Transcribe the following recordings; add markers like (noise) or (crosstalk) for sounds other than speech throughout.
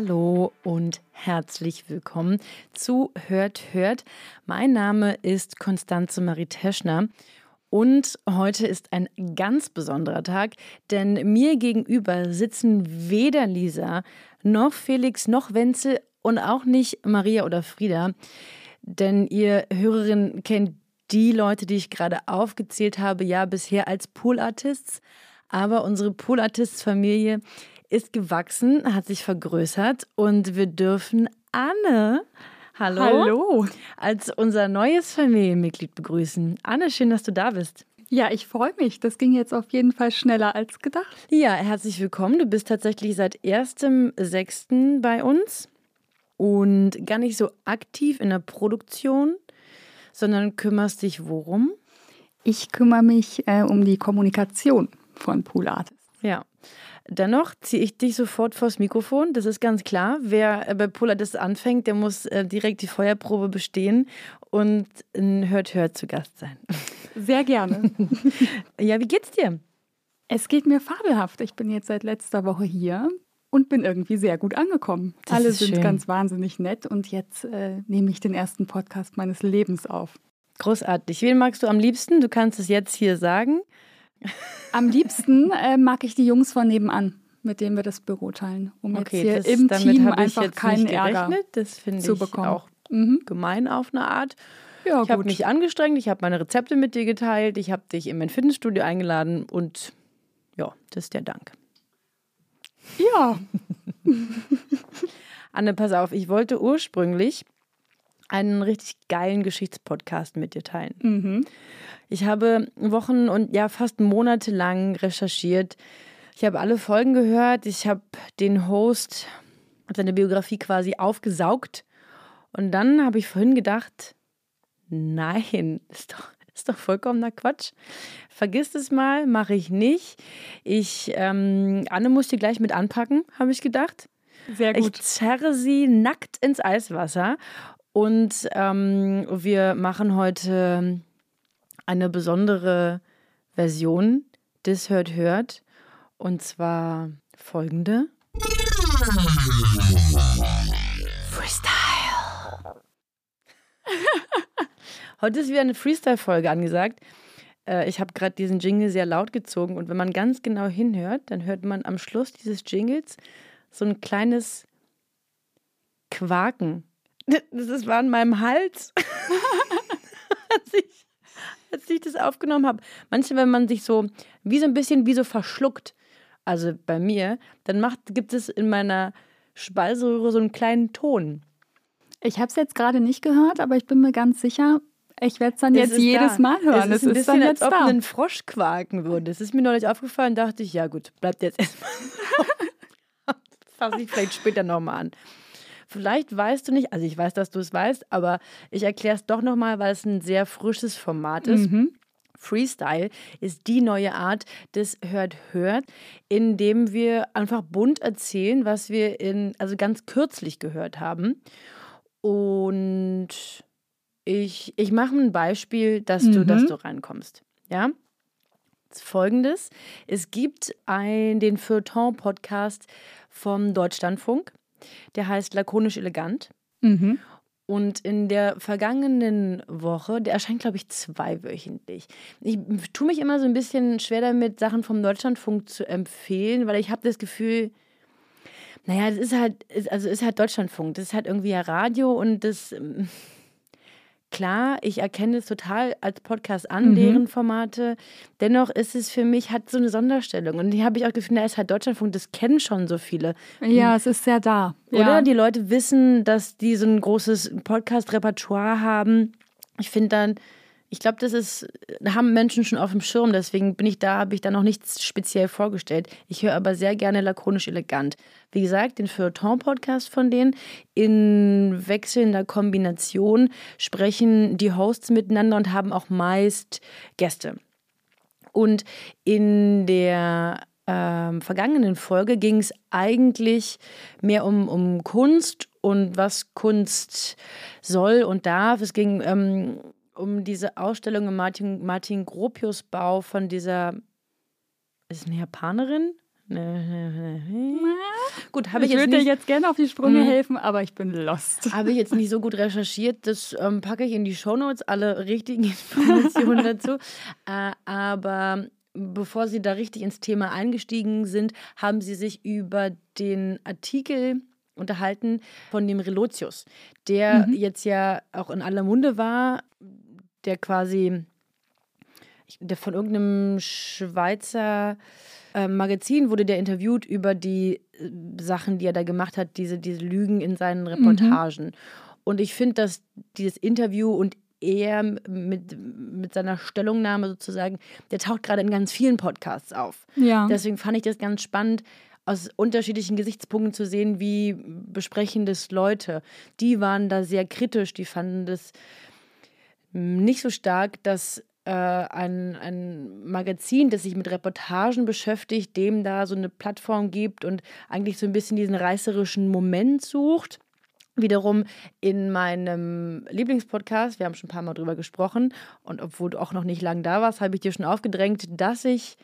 Hallo und herzlich willkommen zu Hört, Hört. Mein Name ist Konstanze Marie Teschner und heute ist ein ganz besonderer Tag, denn mir gegenüber sitzen weder Lisa noch Felix noch Wenzel und auch nicht Maria oder Frieda, denn ihr Hörerin kennt die Leute, die ich gerade aufgezählt habe, ja bisher als Poolartists. Aber unsere Poolartists-Familie ist gewachsen, hat sich vergrößert und wir dürfen Anne, hallo, Hallo. als unser neues Familienmitglied begrüßen. Anne, schön, dass du da bist. Ja, ich freue mich. Das ging jetzt auf jeden Fall schneller als gedacht. Ja, herzlich willkommen. Du bist tatsächlich seit 1.6. bei uns und gar nicht so aktiv in der Produktion, sondern kümmerst dich worum? Ich kümmere mich äh, um die Kommunikation von Pool Artists. Ja. Dennoch ziehe ich dich sofort vors Mikrofon. Das ist ganz klar. Wer bei Polaris anfängt, der muss äh, direkt die Feuerprobe bestehen und ein Hört Hört zu Gast sein. (laughs) Sehr gerne. (laughs) ja, wie geht's dir? Es geht mir fabelhaft. Ich bin jetzt seit letzter Woche hier und bin irgendwie sehr gut angekommen. Das Alle sind schön. ganz wahnsinnig nett und jetzt äh, nehme ich den ersten Podcast meines Lebens auf. Großartig. Wen magst du am liebsten? Du kannst es jetzt hier sagen. Am liebsten äh, mag ich die Jungs von nebenan, mit denen wir das Büro teilen, um Okay, jetzt das, hier im damit Team einfach jetzt keinen nicht Ärger. Das finde zu ich bekommen. auch Mhm. gemein auf eine Art. Ja, Ich habe mich angestrengt, ich habe meine Rezepte mit dir geteilt, ich habe dich in mein Fitnessstudio eingeladen und ja, das ist der Dank. ja, (laughs) Anne, pass auf, ich wollte ursprünglich einen richtig geilen Geschichtspodcast mit dir teilen. mhm. Ich habe Wochen und ja fast Monate lang recherchiert. Ich habe alle Folgen gehört. Ich habe den Host, seine Biografie quasi aufgesaugt. Und dann habe ich vorhin gedacht, nein, (laughs) ist doch, ist doch vollkommener Quatsch. Vergiss es mal, mache ich nicht. Ich, ähm, Anne muss die gleich mit anpacken, habe ich gedacht. sehr Ich gut. zerre sie nackt ins Eiswasser und ähm, wir machen heute eine besondere Version des Hört Hört und zwar folgende. Freestyle. (laughs) Heute ist wieder eine Freestyle-Folge angesagt. Äh, Ich habe gerade diesen Jingle sehr laut gezogen und wenn man ganz genau hinhört, dann hört man am Schluss dieses Jingles so ein kleines Quaken. Das ist, war in meinem Hals, (laughs) als, ich, als ich das aufgenommen habe. Manchmal, wenn man sich so wie so ein bisschen wie so verschluckt, also bei mir, dann macht, gibt es in meiner Speiseröhre so einen kleinen Ton. Ich habe es jetzt gerade nicht gehört, aber ich bin mir ganz sicher, ich werde es dann jetzt ist jedes da. Mal hören. Es ist ein Es ist dann bisschen, jetzt als ob da. ein Frosch quaken würde. Es ist mir neulich aufgefallen, dachte ich, ja gut, bleibt jetzt erstmal. (laughs) Fasse ich vielleicht später nochmal an. Vielleicht weißt du nicht, also ich weiß, dass du es weißt, aber ich erkläre es doch nochmal, weil es ein sehr frisches Format ist. Mhm. Freestyle ist die neue Art des Hört Hört, in dem wir einfach bunt erzählen, was wir in, also ganz kürzlich gehört haben. Und ich, ich mache ein Beispiel, dass du, Mhm. dass du reinkommst. Ja? Folgendes: Es gibt ein, den Feuilleton-Podcast vom Deutschlandfunk, der heißt Lakonisch Elegant. Mhm. Und in der vergangenen Woche, der erscheint, glaube ich, zweiwöchentlich. Ich tue mich immer so ein bisschen schwer damit, Sachen vom Deutschlandfunk zu empfehlen, weil ich habe das Gefühl, naja, das ist halt, also ist halt Deutschlandfunk, das ist halt irgendwie ja Radio und das, klar, ich erkenne es total als Podcast an, Mhm. deren Formate. Dennoch ist es für mich, hat so eine Sonderstellung. Und die habe ich auch gefunden, da ist halt Deutschlandfunk, das kennen schon so viele. Ja, es ist sehr da. Oder? Ja. Die Leute wissen, dass die so ein großes Podcast-Repertoire haben. Ich finde dann, Ich glaube, das ist, haben Menschen schon auf dem Schirm, deswegen bin ich da, habe ich da noch nichts speziell vorgestellt. Ich höre aber sehr gerne lakonisch elegant. Wie gesagt, den Feuilleton-Podcast von denen in wechselnder Kombination sprechen die Hosts miteinander und haben auch meist Gäste. Und in der ähm, vergangenen Folge ging es eigentlich mehr um, um Kunst und was Kunst soll und darf. Es ging ähm, um diese Ausstellung im Martin, Martin Gropius Bau von dieser, ist eine Japanerin? Gut, habe ich, ich jetzt würde dir jetzt gerne auf die Sprünge hm. helfen, aber ich bin lost. Habe ich jetzt nicht so gut recherchiert. Das ähm, packe ich in die Shownotes, alle richtigen (laughs) Informationen dazu. Äh, aber bevor Sie da richtig ins Thema eingestiegen sind, haben Sie sich über den Artikel unterhalten von dem Relotius, der mhm. jetzt ja auch in aller Munde war, der quasi der von irgendeinem Schweizer äh, Magazin wurde der interviewt über die äh, Sachen, die er da gemacht hat, diese, diese Lügen in seinen mhm. Reportagen. Mhm. Und ich finde, dass dieses Interview und er mit, mit seiner Stellungnahme sozusagen, der taucht gerade in ganz vielen Podcasts auf. Ja. Deswegen fand ich das ganz spannend, aus unterschiedlichen Gesichtspunkten zu sehen, wie besprechen das Leute. Die waren da sehr kritisch, die fanden das nicht so stark, dass äh, ein, ein Magazin, das sich mit Reportagen beschäftigt, dem da so eine Plattform gibt und eigentlich so ein bisschen diesen reißerischen Moment sucht wiederum in meinem Lieblingspodcast, wir haben schon ein paar Mal drüber gesprochen und obwohl du auch noch nicht lange da warst, habe ich dir schon aufgedrängt, dass ich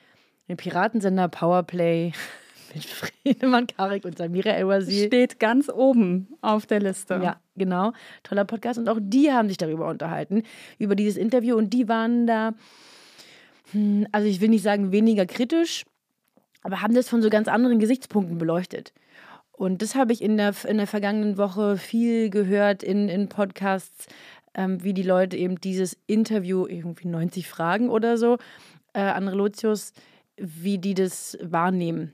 den Piratensender Powerplay (laughs) mit Friedemann Karik und Samira El-Wazir steht ganz oben auf der Liste. Ja, genau. Toller Podcast und auch die haben sich darüber unterhalten, über dieses Interview und die waren da, hm, also ich will nicht sagen weniger kritisch, aber haben das von so ganz anderen Gesichtspunkten beleuchtet. Und das habe ich in der, in der vergangenen Woche viel gehört in, in Podcasts, ähm, wie die Leute eben dieses Interview, irgendwie 90 Fragen oder so, äh, an Relotius, wie die das wahrnehmen.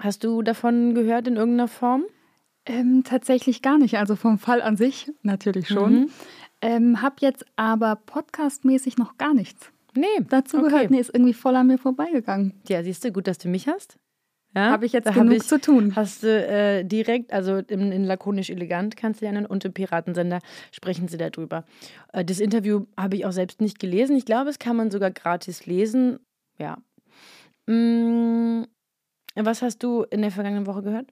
Hast du davon gehört in irgendeiner Form? Ähm, tatsächlich gar nicht. Also vom Fall an sich natürlich schon. Mhm. Ähm, hab jetzt aber podcastmäßig noch gar nichts. Nee. Dazu okay. gehört, nee, ist irgendwie voll an mir vorbeigegangen. Ja, siehst du, gut, dass du mich hast. Ja, habe ich jetzt da genug ich, zu tun. Hast du äh, direkt, also in, in, lakonisch elegant kannst du lernen und im Piratensender sprechen sie darüber. Äh, das Interview habe ich auch selbst nicht gelesen. Ich glaube, es kann man sogar gratis lesen. Ja. Mm, was hast du in der vergangenen Woche gehört?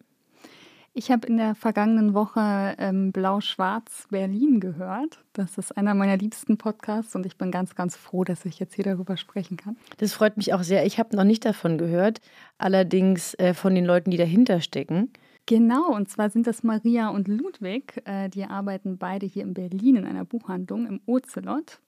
Ich habe in der vergangenen Woche ähm, Blau-Schwarz Berlin gehört. Das ist einer meiner liebsten Podcasts und ich bin ganz, ganz froh, dass ich jetzt hier darüber sprechen kann. Das freut mich auch sehr. Ich habe noch nicht davon gehört, allerdings äh, von den Leuten, die dahinter stecken. Genau, und zwar sind das Maria und Ludwig. Äh, die arbeiten beide hier in Berlin in einer Buchhandlung im Ocelot.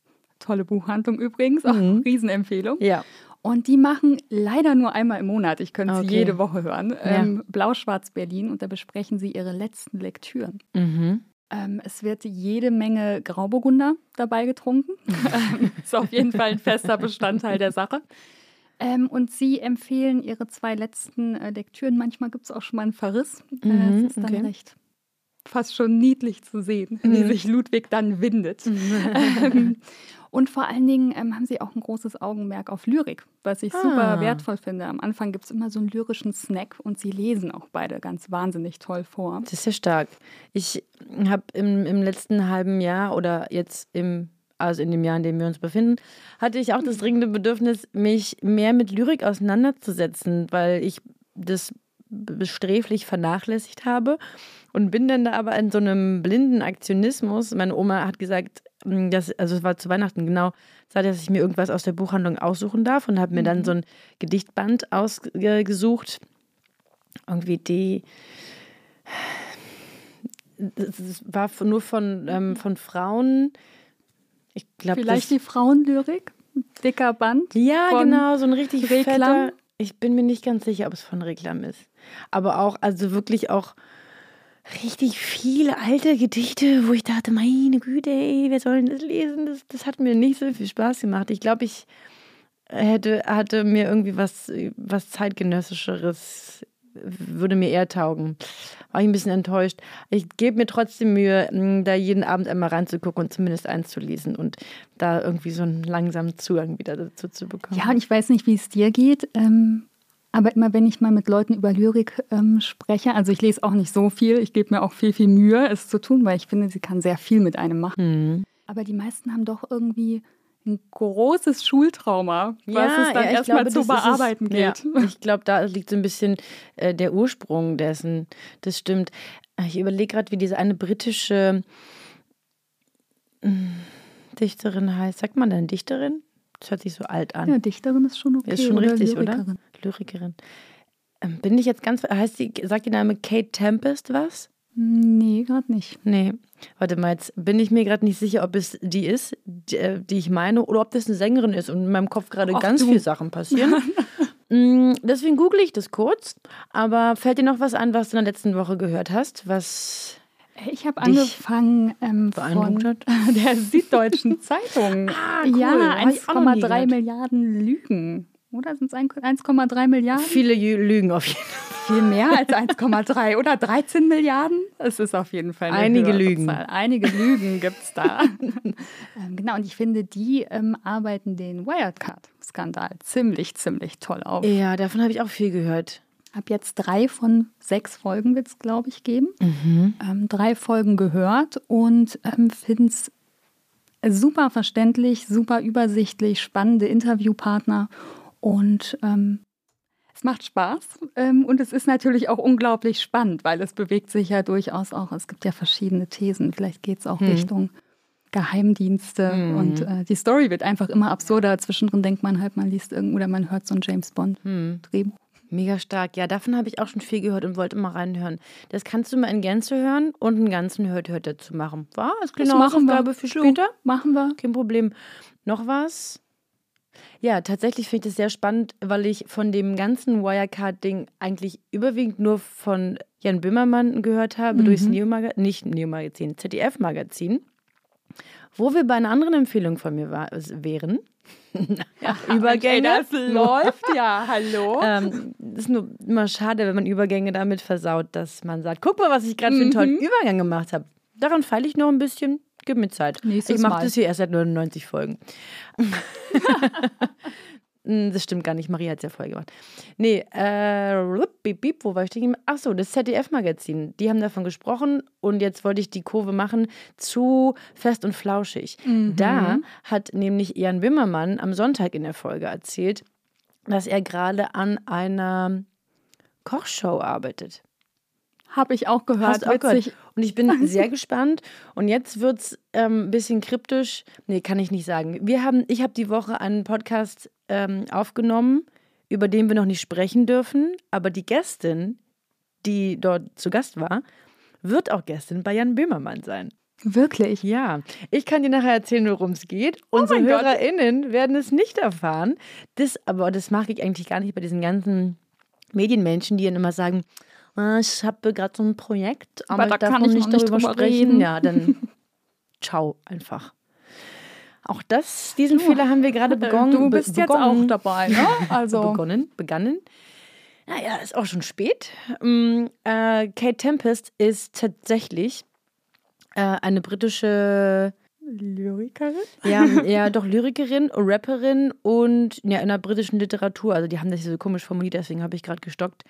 Tolle Buchhandlung übrigens, auch mhm. Riesenempfehlung. Ja. Und die machen leider nur einmal im Monat, ich könnte okay. sie jede Woche hören, ja. ähm, Blau-Schwarz Berlin und da besprechen sie ihre letzten Lektüren. Mhm. Ähm, es wird jede Menge Grauburgunder dabei getrunken. (laughs) (laughs) ist auf jeden Fall ein fester Bestandteil der Sache. Ähm, und sie empfehlen ihre zwei letzten äh, Lektüren. Manchmal gibt es auch schon mal einen Verriss. Äh, mhm, es ist dann okay. recht fast schon niedlich zu sehen, mhm. wie sich Ludwig dann windet. Mhm. (laughs) Und vor allen Dingen ähm, haben sie auch ein großes Augenmerk auf Lyrik, was ich ah. super wertvoll finde. Am Anfang gibt es immer so einen lyrischen Snack und sie lesen auch beide ganz wahnsinnig toll vor. Das ist ja stark. Ich habe im, im letzten halben Jahr oder jetzt im also in dem Jahr, in dem wir uns befinden, hatte ich auch das dringende Bedürfnis, mich mehr mit Lyrik auseinanderzusetzen, weil ich das besträflich vernachlässigt habe und bin dann da aber in so einem blinden Aktionismus. Meine Oma hat gesagt, mm, dass, also es war zu Weihnachten genau, sagt, dass ich mir irgendwas aus der Buchhandlung aussuchen darf und habe mir dann mhm. so ein Gedichtband ausgesucht. Irgendwie die. Das war nur von, ähm, von Frauen. Ich glaube, Vielleicht die Frauenlyrik? Dicker Band? Ja, genau, so ein richtig Reklam. fetter. Ich bin mir nicht ganz sicher, ob es von Reklam ist. Aber auch, also wirklich auch richtig viele alte Gedichte, wo ich dachte, meine Güte, ey, wer soll denn das lesen? Das, das hat mir nicht so viel Spaß gemacht. Ich glaube, ich hätte, hatte mir irgendwie was, was zeitgenössischeres würde mir eher taugen. War ich ein bisschen enttäuscht. Ich gebe mir trotzdem Mühe, da jeden Abend einmal reinzugucken und zumindest eins zu lesen und da irgendwie so einen langsamen Zugang wieder dazu zu bekommen. Ja, und ich weiß nicht, wie es dir geht. Ähm aber immer wenn ich mal mit Leuten über Lyrik ähm, spreche, also ich lese auch nicht so viel, ich gebe mir auch viel, viel Mühe, es zu tun, weil ich finde, sie kann sehr viel mit einem machen. Mhm. Aber die meisten haben doch irgendwie ein großes Schultrauma, was ja, es dann ja, erstmal zu bearbeiten ist, geht. Ja, (laughs) ich glaube, da liegt so ein bisschen äh, der Ursprung dessen. Das stimmt. Ich überlege gerade, wie diese eine britische hm, Dichterin heißt. Sagt man denn Dichterin? Das hört sich so alt an. Ja, Dichterin ist schon okay. Ist schon richtig, oder? Lyrikerin. Ähm, bin ich jetzt ganz. Heißt die, sagt die Name Kate Tempest was? Nee, gerade nicht. Nee. Warte mal, jetzt bin ich mir gerade nicht sicher, ob es die ist, die, äh, die, ich meine, oder ob das eine Sängerin ist und in meinem Kopf gerade ganz viele Sachen passieren. (laughs) Mm, deswegen google ich das kurz. Aber fällt dir noch was an, was du in der letzten Woche gehört hast? Was. Ich habe angefangen ähm, von (laughs) der Süddeutschen Zeitung. ah, cool. Ja, 1,3 Milliarden Lügen. Oder sind es 1,3 Milliarden? Viele Lügen auf jeden Fall. Viel mehr als 1,3 oder 13 Milliarden? Es ist auf jeden Fall eine Einige Lügen. Zahl. Einige Lügen gibt es da. (laughs) ähm, genau, und ich finde, die ähm, arbeiten den Wirecard-Skandal ziemlich, ziemlich toll auf. Ja, davon habe ich auch viel gehört. Habe jetzt drei von sechs Folgen, wird es, glaube ich, geben. Mhm. Ähm, drei Folgen gehört und ähm, finde es super verständlich, super übersichtlich, spannende Interviewpartner und ähm, es macht Spaß ähm, und es ist natürlich auch unglaublich spannend, weil es bewegt sich ja durchaus auch, es gibt ja verschiedene Thesen, vielleicht geht es auch hm. Richtung Geheimdienste hm. und äh, die Story wird einfach immer absurder. Zwischendrin denkt man halt, man liest irgendwo oder man hört so ein James Bond-Drehbuch. Hm. Mega stark. Ja, davon habe ich auch schon viel gehört und wollte immer reinhören. Das kannst du mal in Gänze hören und einen ganzen Hört-Hört dazu machen. War? Das, das machen wir. für später? Machen wir. Kein Problem. Noch was? Ja, tatsächlich finde ich das sehr spannend, weil ich von dem ganzen Wirecard-Ding eigentlich überwiegend nur von Jan Böhmermann gehört habe, mhm. durchs Neo-Magazin, nicht Neo-Magazin, ZDF-Magazin, wo wir bei einer anderen Empfehlung von mir war, wären. ja, (laughs) Übergänge. Okay, das läuft ja, hallo. (laughs) Ähm, ist nur immer schade, wenn man Übergänge damit versaut, dass man sagt, guck mal, was ich gerade für einen tollen mhm. Übergang gemacht habe. Daran feile ich noch ein bisschen. Gib mir Zeit. Nächstes ich mache das hier erst seit 99 Folgen. (laughs) Hm, das stimmt gar nicht. Maria hat es ja vorher gemacht. Nee, äh, beep, beep, wo war ich denn? Achso, das ZDF-Magazin. Die haben davon gesprochen und jetzt wollte ich die Kurve machen zu Fest und Flauschig. Mhm. Da hat nämlich Jan Wimmermann am Sonntag in der Folge erzählt, dass er gerade an einer Kochshow arbeitet. Habe ich auch gehört. Hast auch gehört. Und ich bin (laughs) sehr gespannt. Und jetzt wird es ähm, ein bisschen kryptisch. Nee, kann ich nicht sagen. Wir haben, ich habe die Woche einen Podcast ähm, aufgenommen, über den wir noch nicht sprechen dürfen. Aber die Gästin, die dort zu Gast war, wird auch Gästin bei Jan Böhmermann sein. Wirklich? Ja. Ich kann dir nachher erzählen, worum es geht. Oh Unsere HörerInnen Gott. werden es nicht erfahren. Das, aber das mag ich eigentlich gar nicht bei diesen ganzen Medienmenschen, die dann immer sagen, ich habe gerade so ein Projekt, aber, aber da kann ich nicht darüber sprechen. Reden. Ja, dann (laughs) ciao einfach. Auch das, diesen du, Fehler haben wir gerade (laughs) begonnen. Du bist jetzt auch dabei, ne? (laughs) Also begonnen, begannen. Naja, ist auch schon spät. Ähm, äh, Kate Tempest ist tatsächlich äh, eine britische Lyrikerin? Ja, (laughs) ja, doch Lyrikerin, Rapperin und ja, in der britischen Literatur. Also die haben das so komisch formuliert, deswegen habe ich gerade gestockt.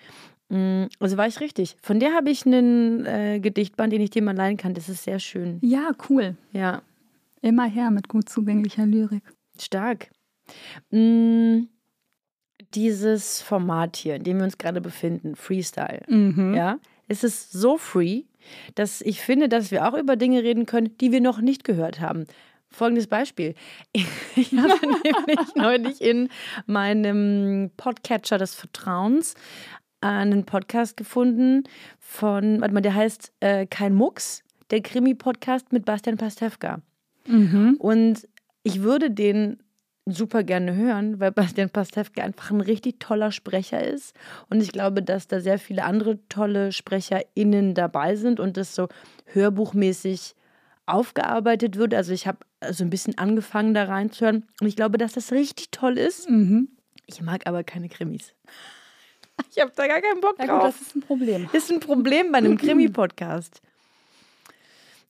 Mm, also war ich richtig. Von der habe ich einen äh, Gedichtband, den ich dir mal leihen kann. Das ist sehr schön. Ja, cool. Ja. Immer her mit gut zugänglicher Lyrik. Stark. Mhm. Dieses Format hier, in dem wir uns gerade befinden, Freestyle, mhm. ja, es ist so free, dass ich finde, dass wir auch über Dinge reden können, die wir noch nicht gehört haben. Folgendes Beispiel. (laughs) Ich habe (laughs) nämlich neulich in meinem Podcatcher des Vertrauens einen Podcast gefunden von, warte mal, der heißt äh, Kein Mucks, der Krimi-Podcast mit Bastian Pastewka. Mhm. Und ich würde den super gerne hören, weil Bastian Pastewka einfach ein richtig toller Sprecher ist. Und ich glaube, dass da sehr viele andere tolle SprecherInnen dabei sind und das so hörbuchmäßig aufgearbeitet wird. Also ich habe so ein bisschen angefangen da reinzuhören und ich glaube, dass das richtig toll ist. Mhm. Ich mag aber keine Krimis. Ich habe da gar keinen Bock drauf. Ja, gut, das ist ein Problem. Ist ein Problem bei einem (laughs) Krimi-Podcast.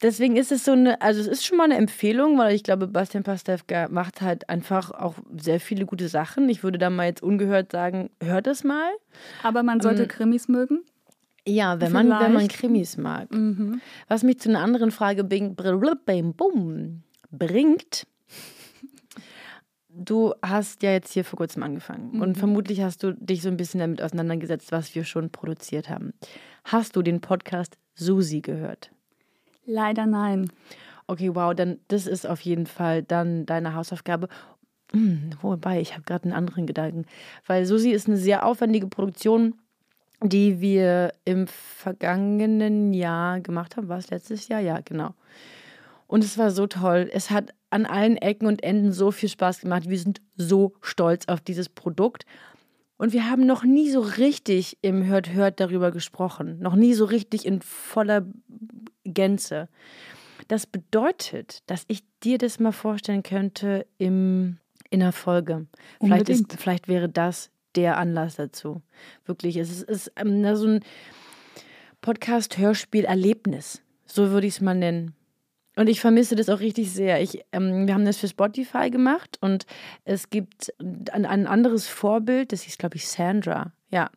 Deswegen ist es so eine, also es ist schon mal eine Empfehlung, weil ich glaube, Bastian Pastewka macht halt einfach auch sehr viele gute Sachen. Ich würde da mal jetzt ungehört sagen, hört es mal. Aber man sollte ähm, Krimis mögen? Ja, wenn man, wenn man Krimis mag. Mhm. Was mich zu einer anderen Frage bringt, du hast ja jetzt hier vor kurzem angefangen mhm. und vermutlich hast du dich so ein bisschen damit auseinandergesetzt, was wir schon produziert haben. Hast du den Podcast Susi gehört? Leider nein. Okay, wow, dann das ist auf jeden Fall dann deine Hausaufgabe. Hm, wobei, ich habe gerade einen anderen Gedanken. Weil Susi ist eine sehr aufwendige Produktion, die wir im vergangenen Jahr gemacht haben. War es letztes Jahr? Ja, genau. Und es war so toll. Es hat an allen Ecken und Enden so viel Spaß gemacht. Wir sind so stolz auf dieses Produkt. Und wir haben noch nie so richtig im Hört Hört darüber gesprochen. Noch nie so richtig in voller Gänze. Das bedeutet, dass ich dir das mal vorstellen könnte im, in einer Folge. Vielleicht, ist, vielleicht wäre das der Anlass dazu. Wirklich. Es ist, ist ähm, so ein Podcast-Hörspiel-Erlebnis. So würde ich es mal nennen. Und ich vermisse das auch richtig sehr. Ich, ähm, wir haben das für Spotify gemacht und es gibt ein, ein anderes Vorbild, das hieß, glaube ich, Sandra. Ja,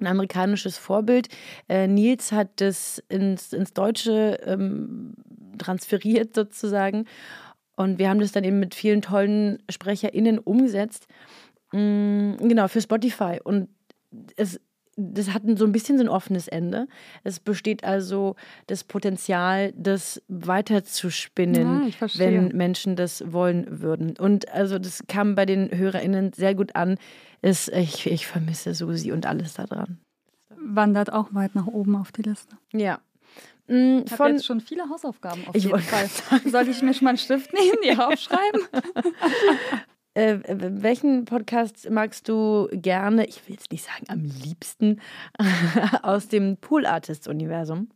ein amerikanisches Vorbild. Äh, Nils hat das ins, ins Deutsche ähm, transferiert sozusagen. Und wir haben das dann eben mit vielen tollen SprecherInnen umgesetzt. Mhm, genau, für Spotify. Und es das hat so ein bisschen so ein offenes Ende. Es besteht also das Potenzial, das weiterzuspinnen, ja, wenn Menschen das wollen würden. Und also das kam bei den HörerInnen sehr gut an. Es, ich, ich vermisse Susi und alles daran. Wandert auch weit nach oben auf die Liste. Ja. Mm, ich habe jetzt schon viele Hausaufgaben auf ich jeden Fall. Soll ich mir schon mal einen Stift nehmen, die aufschreiben? (laughs) Äh, welchen Podcast magst du gerne, ich will jetzt nicht sagen am liebsten, (laughs) aus dem Pool Artists Universum?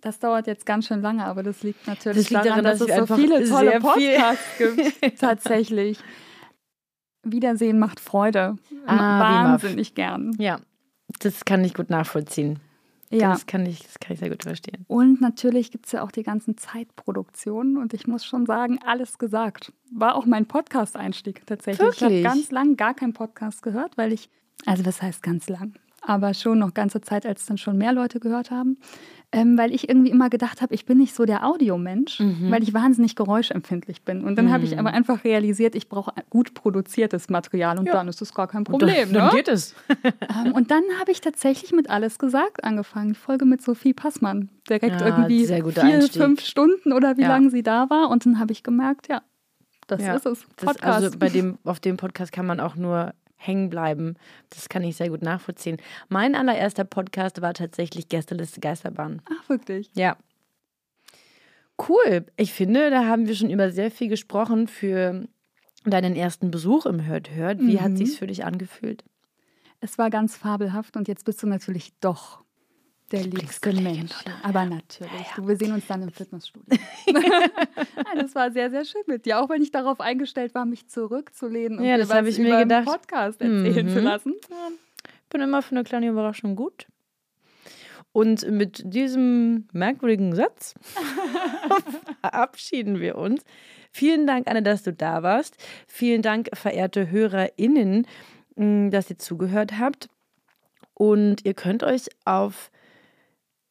Das dauert jetzt ganz schön lange, aber das liegt natürlich das liegt daran, daran, dass, dass es so viele tolle Podcasts gibt. (laughs) Tatsächlich. Wiedersehen macht Freude. Ah, Wahnsinnig gern. Ja, das kann ich gut nachvollziehen. Ja. Das kann ich, das kann ich sehr gut verstehen. Und natürlich gibt es ja auch die ganzen Zeitproduktionen. Und ich muss schon sagen, alles gesagt. War auch mein Podcast-Einstieg tatsächlich. Wirklich? Ich habe ganz lang gar keinen Podcast gehört, weil ich, also was heißt ganz lang? Aber schon noch ganze Zeit, als dann schon mehr Leute gehört haben ähm, weil ich irgendwie immer gedacht habe, ich bin nicht so der Audiomensch, mhm. weil ich wahnsinnig geräuschempfindlich bin. Und dann mhm. habe ich aber einfach realisiert, ich brauche gut produziertes Material und ja. dann ist das gar kein Problem. Und dann, ne? geht es. (laughs) ähm, und dann habe ich tatsächlich mit Alles gesagt angefangen. Die Folge mit Sophie Passmann. Direkt ja, irgendwie vier, Einstieg. fünf Stunden oder wie ja. lange sie da war. Und dann habe ich gemerkt, ja, das ist es. Podcast. Das, also bei dem, (laughs) auf dem Podcast kann man auch nur hängen bleiben. Das kann ich sehr gut nachvollziehen. Mein allererster Podcast war tatsächlich Gästeliste Geisterbahn. Ach, wirklich? Ja. Cool. Ich finde, da haben wir schon über sehr viel gesprochen für deinen ersten Besuch im Hört Hört. Wie mhm. hat sich's für dich angefühlt? Es war ganz fabelhaft und jetzt bist du natürlich doch der liebste Mensch. Aber natürlich. Ja, ja. Du, wir sehen uns dann im Fitnessstudio. (laughs) das war sehr, sehr schön mit dir. Auch wenn ich darauf eingestellt war, mich zurückzulehnen und ja, das habe ich mir gedacht. Podcast erzählen mhm. zu lassen. Ich bin immer für eine kleine Überraschung gut. Und mit diesem merkwürdigen Satz (laughs) verabschieden wir uns. Vielen Dank, Anne, dass du da warst. Vielen Dank, verehrte HörerInnen, dass ihr zugehört habt. Und ihr könnt euch auf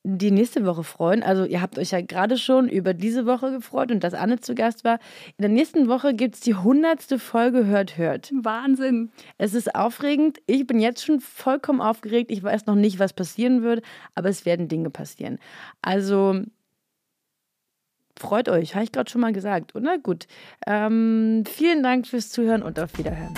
die nächste Woche freuen. Also ihr habt euch ja gerade schon über diese Woche gefreut und dass Anne zu Gast war. In der nächsten Woche gibt es die hundertste Folge Hört Hört. Wahnsinn. Es ist aufregend. Ich bin jetzt schon vollkommen aufgeregt. Ich weiß noch nicht, was passieren wird, aber es werden Dinge passieren. Also freut euch, habe ich gerade schon mal gesagt, oder? Gut. Ähm, vielen Dank fürs Zuhören und auf Wiederhören.